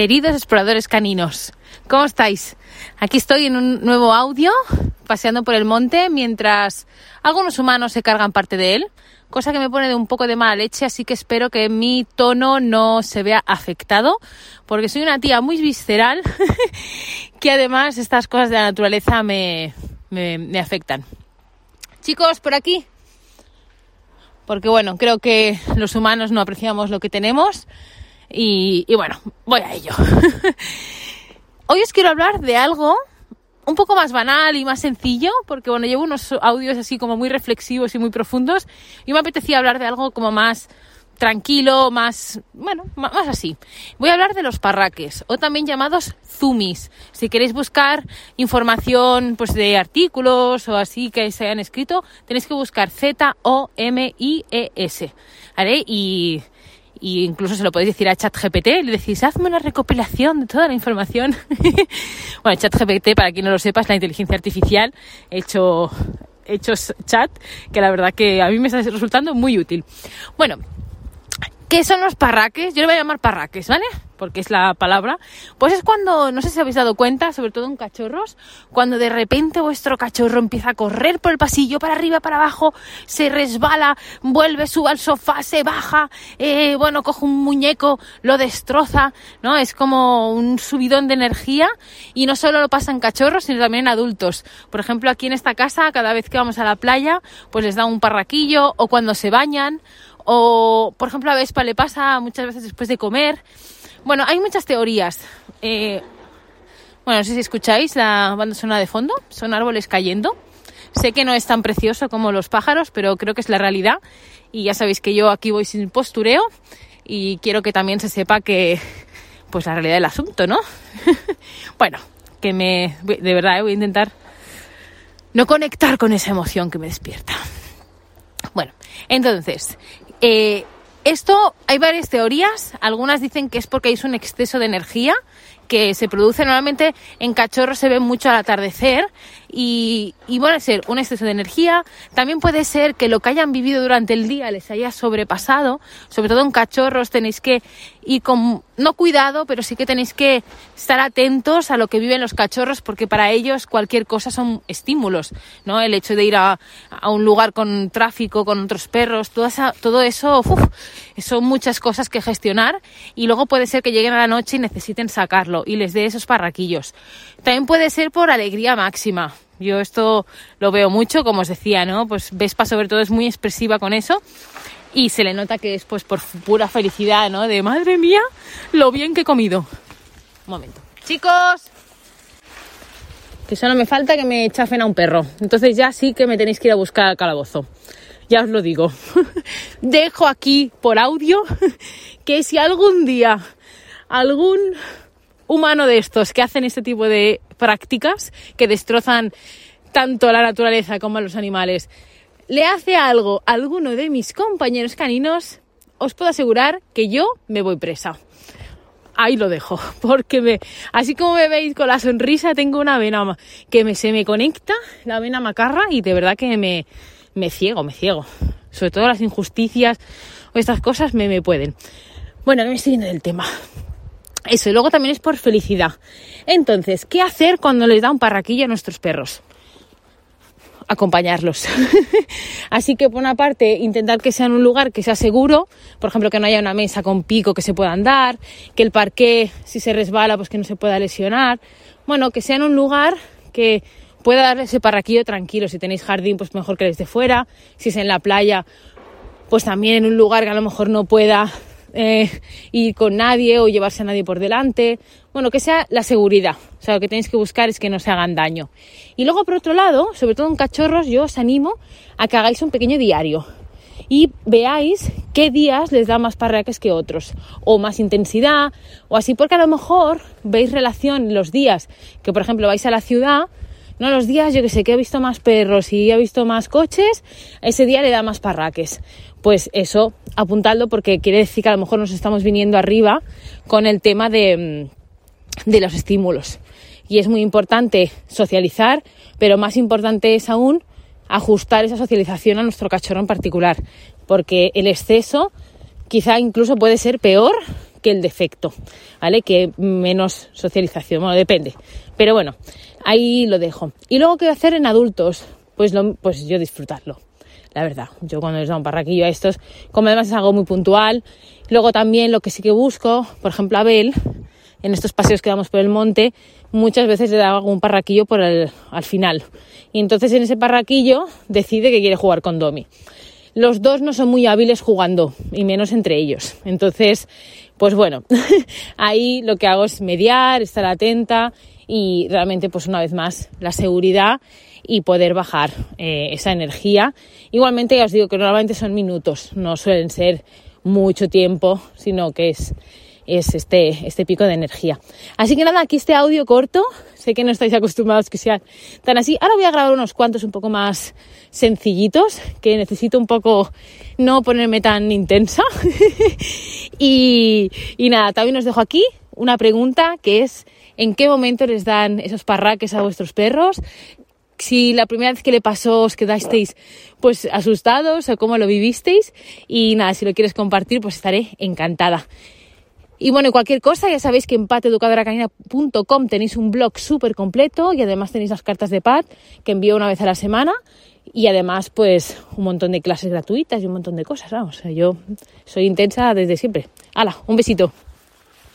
Queridos exploradores caninos, ¿cómo estáis? Aquí estoy en un nuevo audio, paseando por el monte, mientras algunos humanos se cargan parte de él, cosa que me pone de un poco de mala leche, así que espero que mi tono no se vea afectado, porque soy una tía muy visceral, que además estas cosas de la naturaleza me, me, me afectan. Chicos, por aquí. Porque bueno, creo que los humanos no apreciamos lo que tenemos y, bueno, voy a ello. Hoy os quiero hablar de algo un poco más banal y más sencillo, porque bueno, llevo unos audios así como muy reflexivos y muy profundos, y me apetecía hablar de algo como más tranquilo, más, bueno, más así. Voy a hablar de los parraques, o también llamados zumis. Si queréis buscar información pues de artículos o así que se hayan escrito, tenéis que buscar Z-O-M-I-E-S. ¿Vale? Y y incluso se lo podéis decir a ChatGPT, le decís, hazme una recopilación de toda la información. bueno, ChatGPT, para quien no lo sepa, es la inteligencia artificial hecho, hecho chat, que la verdad que a mí me está resultando muy útil. Bueno, ¿qué son los parraques? Yo le voy a llamar parraques, ¿vale? porque es la palabra, pues es cuando, no sé si habéis dado cuenta, sobre todo en cachorros, cuando de repente vuestro cachorro empieza a correr por el pasillo, para arriba, para abajo, se resbala, vuelve, sube al sofá, se baja, eh, bueno, coge un muñeco, lo destroza, ¿no? Es como un subidón de energía y no solo lo pasa en cachorros, sino también en adultos. Por ejemplo, aquí en esta casa, cada vez que vamos a la playa, pues les da un parraquillo o cuando se bañan o, por ejemplo, a Vespa le pasa muchas veces después de comer. Bueno, hay muchas teorías. Eh, bueno, no sé si escucháis la banda sonora de fondo. Son árboles cayendo. Sé que no es tan precioso como los pájaros, pero creo que es la realidad. Y ya sabéis que yo aquí voy sin postureo y quiero que también se sepa que, pues la realidad del asunto, ¿no? bueno, que me, de verdad, eh, voy a intentar no conectar con esa emoción que me despierta. Bueno, entonces, eh, esto hay varias teorías. Algunas dicen que es porque hay un exceso de energía que se produce normalmente en cachorros se ve mucho al atardecer y, y puede ser un exceso de energía, también puede ser que lo que hayan vivido durante el día les haya sobrepasado, sobre todo en cachorros tenéis que ir con, no cuidado, pero sí que tenéis que estar atentos a lo que viven los cachorros porque para ellos cualquier cosa son estímulos, ¿no? El hecho de ir a, a un lugar con tráfico, con otros perros, todo, esa, todo eso, uf, son muchas cosas que gestionar y luego puede ser que lleguen a la noche y necesiten sacarlo y les dé esos parraquillos. También puede ser por alegría máxima. Yo esto lo veo mucho, como os decía, ¿no? Pues Vespa sobre todo es muy expresiva con eso y se le nota que es pues por pura felicidad, ¿no? De madre mía, lo bien que he comido. Un momento. Chicos, que solo me falta que me chafen a un perro. Entonces ya sí que me tenéis que ir a buscar al calabozo. Ya os lo digo. Dejo aquí por audio que si algún día algún humano de estos que hacen este tipo de prácticas que destrozan tanto la naturaleza como a los animales, le hace algo a alguno de mis compañeros caninos, os puedo asegurar que yo me voy presa. Ahí lo dejo, porque me, así como me veis con la sonrisa, tengo una vena que me, se me conecta, la vena macarra, y de verdad que me, me ciego, me ciego. Sobre todo las injusticias o estas cosas me, me pueden. Bueno, que me estoy yendo del tema. Eso, y luego también es por felicidad. Entonces, ¿qué hacer cuando les da un parraquillo a nuestros perros? Acompañarlos. Así que, por una parte, intentar que sea en un lugar que sea seguro, por ejemplo, que no haya una mesa con pico que se pueda andar, que el parqué, si se resbala, pues que no se pueda lesionar. Bueno, que sea en un lugar que pueda darle ese parraquillo tranquilo. Si tenéis jardín, pues mejor que desde fuera. Si es en la playa, pues también en un lugar que a lo mejor no pueda eh, ir con nadie o llevarse a nadie por delante. Bueno, que sea la seguridad. O sea, lo que tenéis que buscar es que no se hagan daño. Y luego, por otro lado, sobre todo en cachorros, yo os animo a que hagáis un pequeño diario y veáis qué días les da más parraques que otros, o más intensidad, o así, porque a lo mejor veis relación los días que, por ejemplo, vais a la ciudad, no los días, yo que sé, que he visto más perros y he visto más coches, ese día le da más parraques pues eso, apuntadlo porque quiere decir que a lo mejor nos estamos viniendo arriba con el tema de, mm, de los estímulos. Y es muy importante socializar, pero más importante es aún ajustar esa socialización a nuestro cachorro en particular, porque el exceso quizá incluso puede ser peor que el defecto, ¿vale? Que menos socialización, bueno, depende. Pero bueno, ahí lo dejo. Y luego, ¿qué hacer en adultos? Pues, pues yo disfrutarlo la verdad. Yo cuando les da un parraquillo a estos, como además es algo muy puntual, luego también lo que sí que busco, por ejemplo, Abel, en estos paseos que damos por el monte, muchas veces le da algún parraquillo por el, al final. Y entonces en ese parraquillo decide que quiere jugar con Domi. Los dos no son muy hábiles jugando, y menos entre ellos. Entonces, pues bueno, ahí lo que hago es mediar, estar atenta y realmente, pues una vez más, la seguridad y poder bajar eh, esa energía. Igualmente, ya os digo que normalmente son minutos, no suelen ser mucho tiempo, sino que es, es este, este pico de energía. Así que nada, aquí este audio corto, sé que no estáis acostumbrados que sea tan así. Ahora voy a grabar unos cuantos un poco más sencillitos, que necesito un poco no ponerme tan intensa. y, y nada, también os dejo aquí una pregunta que es en qué momento les dan esos parraques a vuestros perros, si la primera vez que le pasó os quedasteis pues asustados o cómo lo vivisteis y nada, si lo quieres compartir pues estaré encantada. Y bueno, cualquier cosa, ya sabéis que en pateducadoracanina.com tenéis un blog súper completo y además tenéis las cartas de Pat que envío una vez a la semana y además pues un montón de clases gratuitas y un montón de cosas, vamos, yo soy intensa desde siempre. Hala, un besito.